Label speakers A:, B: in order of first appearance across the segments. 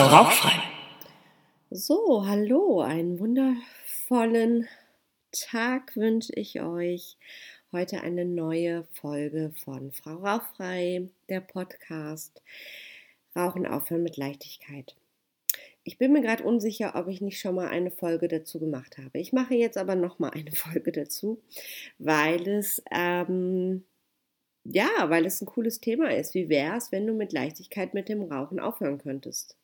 A: Frau Rauchfrei.
B: So, hallo, einen wundervollen Tag wünsche ich euch. Heute eine neue Folge von Frau Rauchfrei, der Podcast Rauchen aufhören mit Leichtigkeit. Ich bin mir gerade unsicher, ob ich nicht schon mal eine Folge dazu gemacht habe. Ich mache jetzt aber noch mal eine Folge dazu, weil es ähm, ja, weil es ein cooles Thema ist. Wie wäre es, wenn du mit Leichtigkeit mit dem Rauchen aufhören könntest?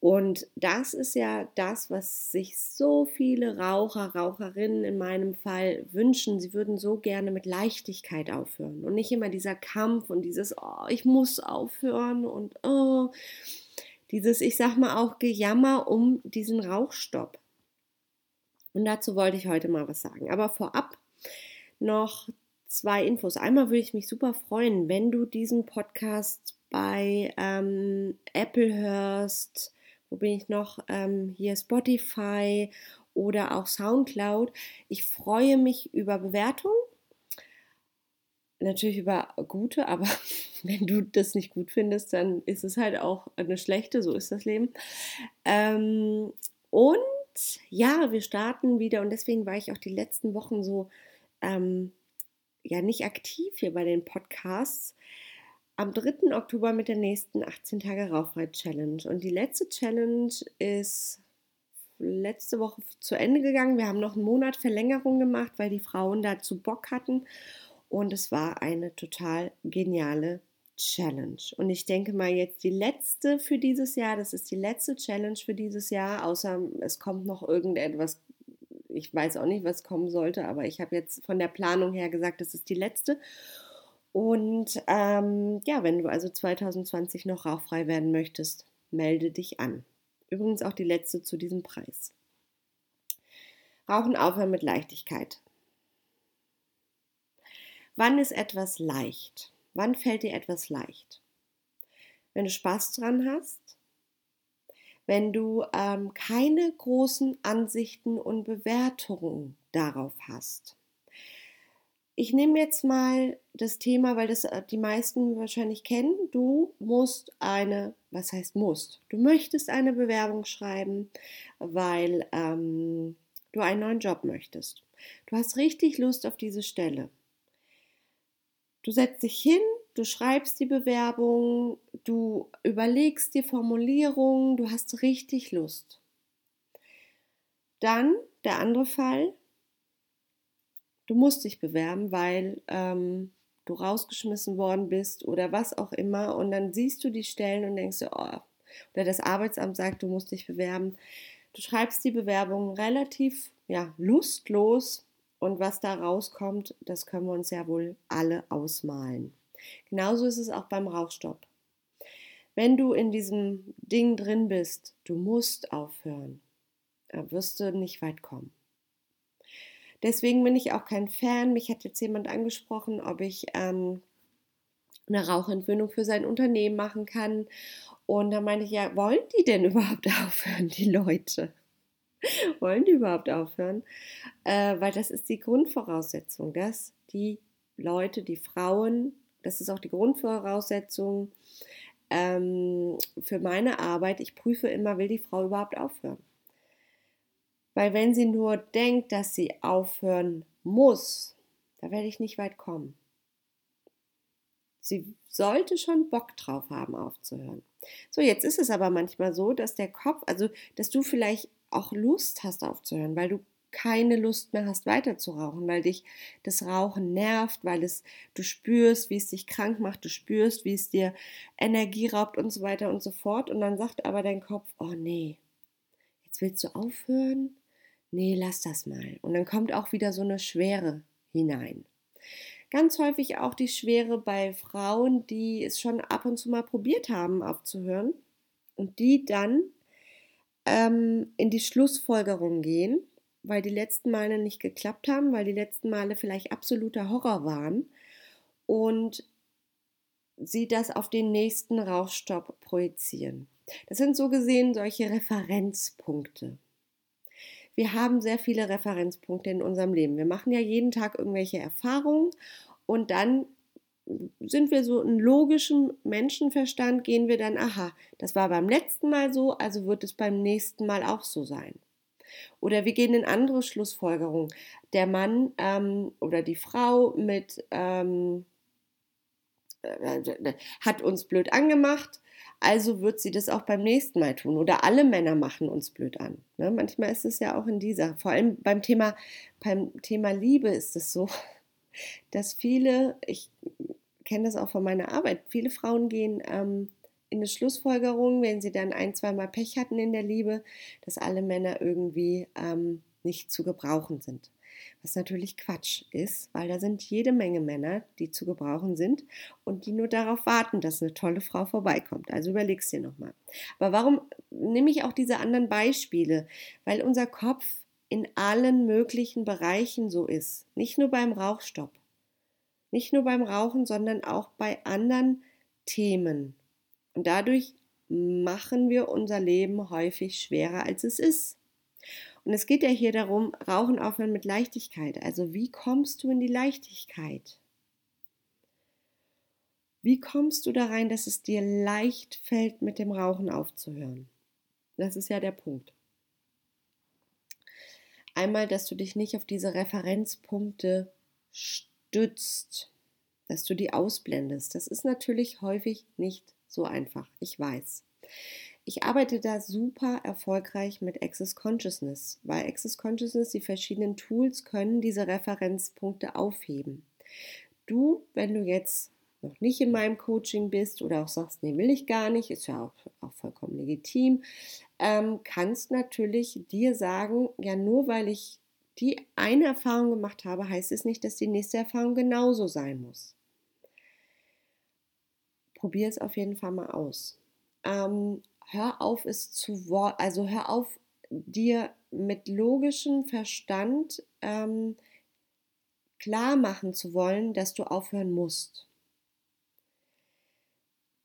B: Und das ist ja das, was sich so viele Raucher, Raucherinnen in meinem Fall wünschen. Sie würden so gerne mit Leichtigkeit aufhören und nicht immer dieser Kampf und dieses, oh, ich muss aufhören und oh, dieses, ich sag mal auch Gejammer um diesen Rauchstopp. Und dazu wollte ich heute mal was sagen. Aber vorab noch zwei Infos. Einmal würde ich mich super freuen, wenn du diesen Podcast bei ähm, Apple hörst. Wo bin ich noch? Ähm, hier Spotify oder auch Soundcloud. Ich freue mich über Bewertungen. Natürlich über gute, aber wenn du das nicht gut findest, dann ist es halt auch eine schlechte, so ist das Leben. Ähm, und ja, wir starten wieder und deswegen war ich auch die letzten Wochen so ähm, ja nicht aktiv hier bei den Podcasts. Am 3. Oktober mit der nächsten 18 Tage Rauchfrei Challenge. Und die letzte Challenge ist letzte Woche zu Ende gegangen. Wir haben noch einen Monat Verlängerung gemacht, weil die Frauen dazu Bock hatten. Und es war eine total geniale Challenge. Und ich denke mal jetzt die letzte für dieses Jahr. Das ist die letzte Challenge für dieses Jahr, außer es kommt noch irgendetwas ich weiß auch nicht, was kommen sollte, aber ich habe jetzt von der Planung her gesagt, das ist die letzte. Und ähm, ja, wenn du also 2020 noch rauchfrei werden möchtest, melde dich an. Übrigens auch die letzte zu diesem Preis. Rauchen aufhören mit Leichtigkeit. Wann ist etwas leicht? Wann fällt dir etwas leicht? Wenn du Spaß dran hast, wenn du ähm, keine großen Ansichten und Bewertungen darauf hast. Ich nehme jetzt mal das Thema, weil das äh, die meisten wahrscheinlich kennen. Du musst eine, was heißt musst? Du möchtest eine Bewerbung schreiben, weil ähm, du einen neuen Job möchtest. Du hast richtig Lust auf diese Stelle. Du setzt dich hin, du schreibst die Bewerbung, du überlegst die Formulierung, du hast richtig Lust. Dann der andere Fall, du musst dich bewerben, weil ähm, du rausgeschmissen worden bist oder was auch immer und dann siehst du die Stellen und denkst dir, oh, oder das Arbeitsamt sagt, du musst dich bewerben. Du schreibst die Bewerbung relativ ja, lustlos und was da rauskommt, das können wir uns ja wohl alle ausmalen. Genauso ist es auch beim Rauchstopp. Wenn du in diesem Ding drin bist, du musst aufhören, wirst du nicht weit kommen. Deswegen bin ich auch kein Fan. Mich hat jetzt jemand angesprochen, ob ich ähm, eine Rauchentwöhnung für sein Unternehmen machen kann. Und da meine ich, ja, wollen die denn überhaupt aufhören, die Leute? wollen die überhaupt aufhören? Äh, weil das ist die Grundvoraussetzung, dass die Leute, die Frauen das ist auch die Grundvoraussetzung ähm, für meine Arbeit. Ich prüfe immer, will die Frau überhaupt aufhören? Weil wenn sie nur denkt, dass sie aufhören muss, da werde ich nicht weit kommen. Sie sollte schon Bock drauf haben, aufzuhören. So, jetzt ist es aber manchmal so, dass der Kopf, also dass du vielleicht auch Lust hast aufzuhören, weil du keine Lust mehr hast, weiter zu rauchen, weil dich das Rauchen nervt, weil es du spürst, wie es dich krank macht, du spürst, wie es dir Energie raubt und so weiter und so fort. Und dann sagt aber dein Kopf, oh nee, jetzt willst du aufhören? Nee, lass das mal. Und dann kommt auch wieder so eine Schwere hinein. Ganz häufig auch die Schwere bei Frauen, die es schon ab und zu mal probiert haben, aufzuhören und die dann ähm, in die Schlussfolgerung gehen, weil die letzten Male nicht geklappt haben, weil die letzten Male vielleicht absoluter Horror waren und sie das auf den nächsten Rauchstopp projizieren. Das sind so gesehen solche Referenzpunkte. Wir haben sehr viele Referenzpunkte in unserem Leben. Wir machen ja jeden Tag irgendwelche Erfahrungen und dann sind wir so in logischem Menschenverstand, gehen wir dann, aha, das war beim letzten Mal so, also wird es beim nächsten Mal auch so sein. Oder wir gehen in andere Schlussfolgerungen. Der Mann ähm, oder die Frau mit ähm, äh, hat uns blöd angemacht, also wird sie das auch beim nächsten Mal tun. Oder alle Männer machen uns blöd an. Ne? Manchmal ist es ja auch in dieser, vor allem beim Thema, beim Thema Liebe ist es so, dass viele, ich kenne das auch von meiner Arbeit, viele Frauen gehen ähm, in eine Schlussfolgerung, wenn sie dann ein, zweimal Pech hatten in der Liebe, dass alle Männer irgendwie ähm, nicht zu gebrauchen sind. Was natürlich Quatsch ist, weil da sind jede Menge Männer, die zu gebrauchen sind und die nur darauf warten, dass eine tolle Frau vorbeikommt. Also überlegst dir nochmal. Aber warum nehme ich auch diese anderen Beispiele? Weil unser Kopf in allen möglichen Bereichen so ist. Nicht nur beim Rauchstopp. Nicht nur beim Rauchen, sondern auch bei anderen Themen. Und dadurch machen wir unser Leben häufig schwerer, als es ist. Und es geht ja hier darum, Rauchen aufhören mit Leichtigkeit. Also wie kommst du in die Leichtigkeit? Wie kommst du da rein, dass es dir leicht fällt, mit dem Rauchen aufzuhören? Das ist ja der Punkt. Einmal, dass du dich nicht auf diese Referenzpunkte stützt, dass du die ausblendest. Das ist natürlich häufig nicht so einfach, ich weiß. Ich arbeite da super erfolgreich mit Access Consciousness, weil Access Consciousness, die verschiedenen Tools können diese Referenzpunkte aufheben. Du, wenn du jetzt noch nicht in meinem Coaching bist oder auch sagst, nee, will ich gar nicht, ist ja auch, auch vollkommen legitim, ähm, kannst natürlich dir sagen, ja, nur weil ich die eine Erfahrung gemacht habe, heißt es nicht, dass die nächste Erfahrung genauso sein muss. Probier es auf jeden Fall mal aus. Ähm, hör auf, es zu Wort, also hör auf, dir mit logischem Verstand ähm, klar machen zu wollen, dass du aufhören musst.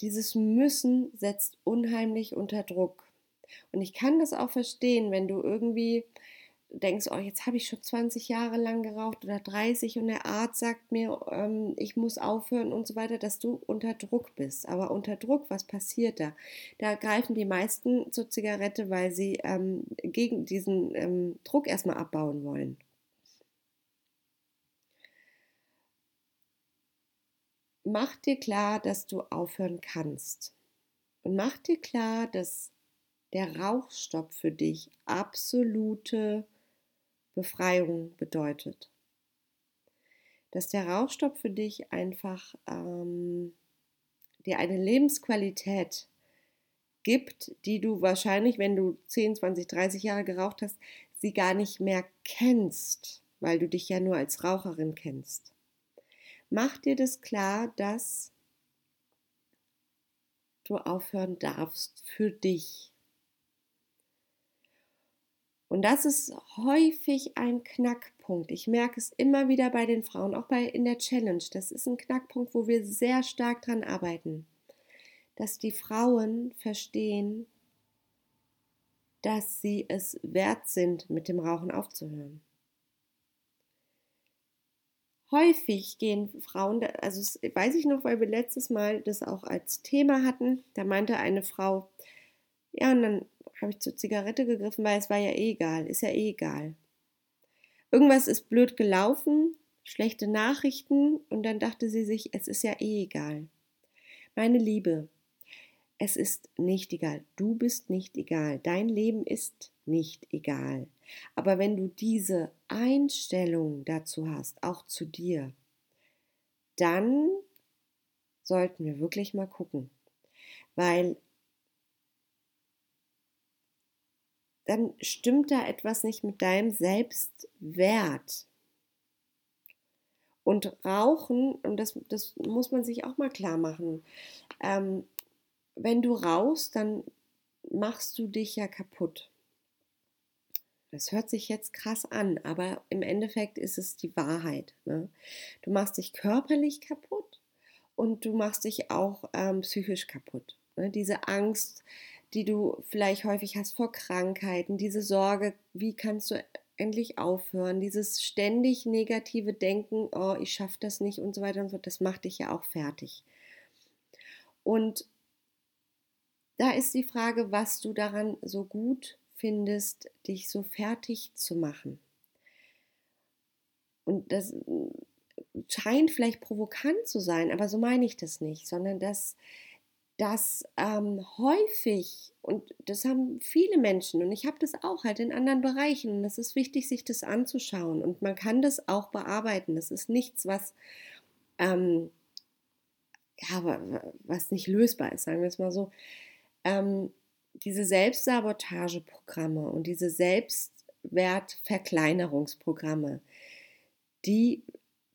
B: Dieses Müssen setzt unheimlich unter Druck. Und ich kann das auch verstehen, wenn du irgendwie denkst, oh, jetzt habe ich schon 20 Jahre lang geraucht oder 30 und der Arzt sagt mir, ähm, ich muss aufhören und so weiter, dass du unter Druck bist. Aber unter Druck, was passiert da? Da greifen die meisten zur Zigarette, weil sie ähm, gegen diesen ähm, Druck erstmal abbauen wollen. Mach dir klar, dass du aufhören kannst. Und mach dir klar, dass der Rauchstopp für dich absolute Befreiung bedeutet. Dass der Rauchstopp für dich einfach ähm, dir eine Lebensqualität gibt, die du wahrscheinlich, wenn du 10, 20, 30 Jahre geraucht hast, sie gar nicht mehr kennst, weil du dich ja nur als Raucherin kennst. Mach dir das klar, dass du aufhören darfst für dich. Und das ist häufig ein Knackpunkt. Ich merke es immer wieder bei den Frauen, auch bei in der Challenge. Das ist ein Knackpunkt, wo wir sehr stark dran arbeiten, dass die Frauen verstehen, dass sie es wert sind, mit dem Rauchen aufzuhören. Häufig gehen Frauen, also weiß ich noch, weil wir letztes Mal das auch als Thema hatten, da meinte eine Frau, ja, und dann habe ich zur Zigarette gegriffen, weil es war ja eh egal, ist ja eh egal. Irgendwas ist blöd gelaufen, schlechte Nachrichten und dann dachte sie sich, es ist ja eh egal. Meine Liebe, es ist nicht egal. Du bist nicht egal. Dein Leben ist nicht egal. Aber wenn du diese Einstellung dazu hast, auch zu dir, dann sollten wir wirklich mal gucken. Weil dann stimmt da etwas nicht mit deinem Selbstwert. Und Rauchen, und das, das muss man sich auch mal klar machen, ähm, wenn du rauchst, dann machst du dich ja kaputt. Das hört sich jetzt krass an, aber im Endeffekt ist es die Wahrheit. Ne? Du machst dich körperlich kaputt und du machst dich auch ähm, psychisch kaputt. Ne? Diese Angst, die du vielleicht häufig hast vor Krankheiten, diese Sorge, wie kannst du endlich aufhören. Dieses ständig negative Denken, oh, ich schaffe das nicht und so weiter und so, das macht dich ja auch fertig. Und da ist die Frage, was du daran so gut findest, dich so fertig zu machen. Und das hm, scheint vielleicht provokant zu sein, aber so meine ich das nicht, sondern dass dass ähm, häufig, und das haben viele Menschen, und ich habe das auch halt in anderen Bereichen, und es ist wichtig, sich das anzuschauen. Und man kann das auch bearbeiten. Das ist nichts, was, ähm, ja, was nicht lösbar ist, sagen wir es mal so. Ähm, diese Selbstsabotageprogramme und diese Selbstwertverkleinerungsprogramme, die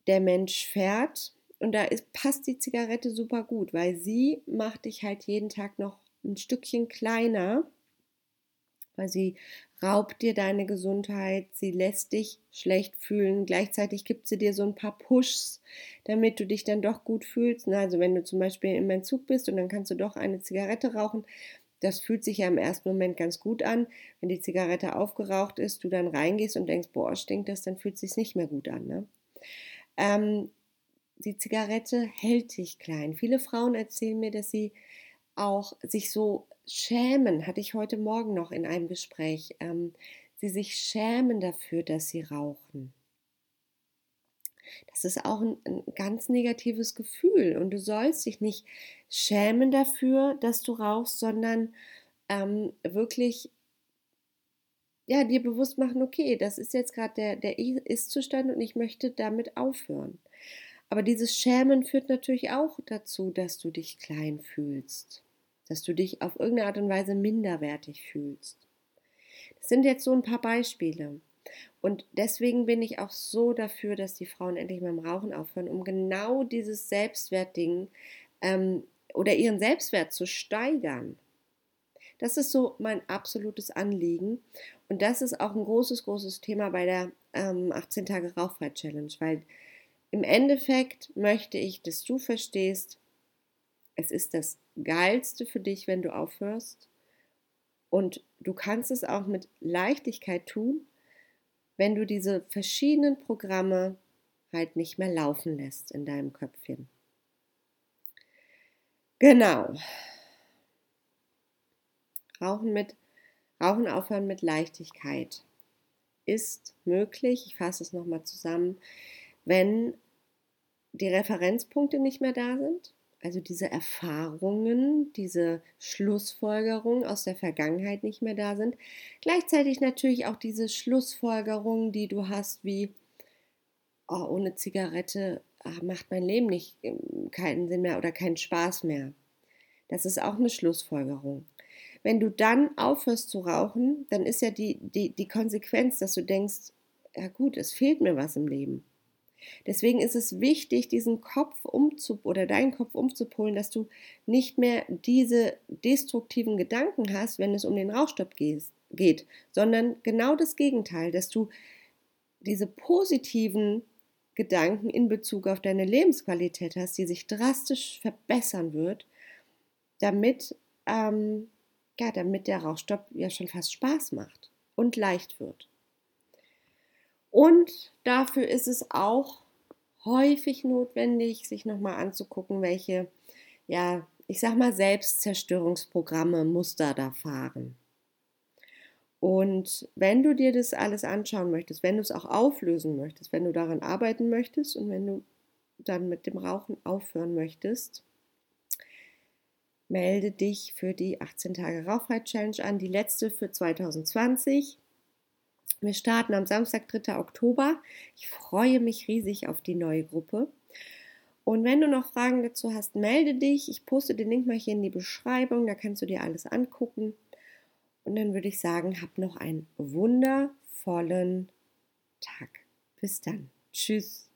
B: der Mensch fährt, und da ist, passt die Zigarette super gut, weil sie macht dich halt jeden Tag noch ein Stückchen kleiner, weil sie raubt dir deine Gesundheit, sie lässt dich schlecht fühlen, gleichzeitig gibt sie dir so ein paar Pushs, damit du dich dann doch gut fühlst. Also wenn du zum Beispiel im Entzug bist und dann kannst du doch eine Zigarette rauchen, das fühlt sich ja im ersten Moment ganz gut an. Wenn die Zigarette aufgeraucht ist, du dann reingehst und denkst, boah, stinkt das, dann fühlt es sich nicht mehr gut an. Ne? Ähm, die Zigarette hält dich klein. Viele Frauen erzählen mir, dass sie auch sich so schämen, hatte ich heute Morgen noch in einem Gespräch, ähm, sie sich schämen dafür, dass sie rauchen. Das ist auch ein, ein, ganz negatives Gefühl und du sollst dich nicht schämen dafür, dass du rauchst, sondern ähm, wirklich ja, dir bewusst machen, okay, das ist jetzt gerade der, der Ist-Zustand und ich möchte damit aufhören. Aber dieses Schämen führt natürlich auch dazu, dass du dich klein fühlst, dass du dich auf irgendeine Art und Weise minderwertig fühlst. Das sind jetzt so ein paar Beispiele. Und deswegen bin ich auch so dafür, dass die Frauen endlich mit dem Rauchen aufhören, um genau dieses Selbstwertding ähm, oder ihren Selbstwert zu steigern. Das ist so mein absolutes Anliegen. Und das ist auch ein großes, großes Thema bei der ähm, 18 Tage Rauchfrei Challenge, weil im Endeffekt möchte ich, dass du verstehst, es ist das Geilste für dich, wenn du aufhörst. Und du kannst es auch mit Leichtigkeit tun, wenn du diese verschiedenen Programme halt nicht mehr laufen lässt in deinem Köpfchen. Genau. Rauchen mit Rauchen aufhören mit Leichtigkeit ist möglich. Ich fasse es nochmal zusammen wenn die Referenzpunkte nicht mehr da sind, also diese Erfahrungen, diese Schlussfolgerungen aus der Vergangenheit nicht mehr da sind. Gleichzeitig natürlich auch diese Schlussfolgerungen, die du hast, wie oh, ohne Zigarette ach, macht mein Leben nicht ähm, keinen Sinn mehr oder keinen Spaß mehr. Das ist auch eine Schlussfolgerung. Wenn du dann aufhörst zu rauchen, dann ist ja die, die, die Konsequenz, dass du denkst, ja gut, es fehlt mir was im Leben. Deswegen ist es wichtig, diesen Kopf umzu oder deinen Kopf umzupolen, dass du nicht mehr diese destruktiven Gedanken hast, wenn es um den Rauchstopp geht, sondern genau das Gegenteil, dass du diese positiven Gedanken in Bezug auf deine Lebensqualität hast, die sich drastisch verbessern wird, damit, ähm, ja, damit der Rauchstopp ja schon fast Spaß macht und leicht wird. Und dafür ist es auch häufig notwendig, sich nochmal anzugucken, welche, ja, ich sag mal, Selbstzerstörungsprogramme, Muster da fahren. Und wenn du dir das alles anschauen möchtest, wenn du es auch auflösen möchtest, wenn du daran arbeiten möchtest und wenn du dann mit dem Rauchen aufhören möchtest, melde dich für die 18 Tage Rauchfrei Challenge an, die letzte für 2020. Wir starten am Samstag, 3. Oktober. Ich freue mich riesig auf die neue Gruppe. Und wenn du noch Fragen dazu hast, melde dich. Ich poste den Link mal hier in die Beschreibung, da kannst du dir alles angucken. Und dann würde ich sagen, hab noch einen wundervollen Tag. Bis dann. Tschüss.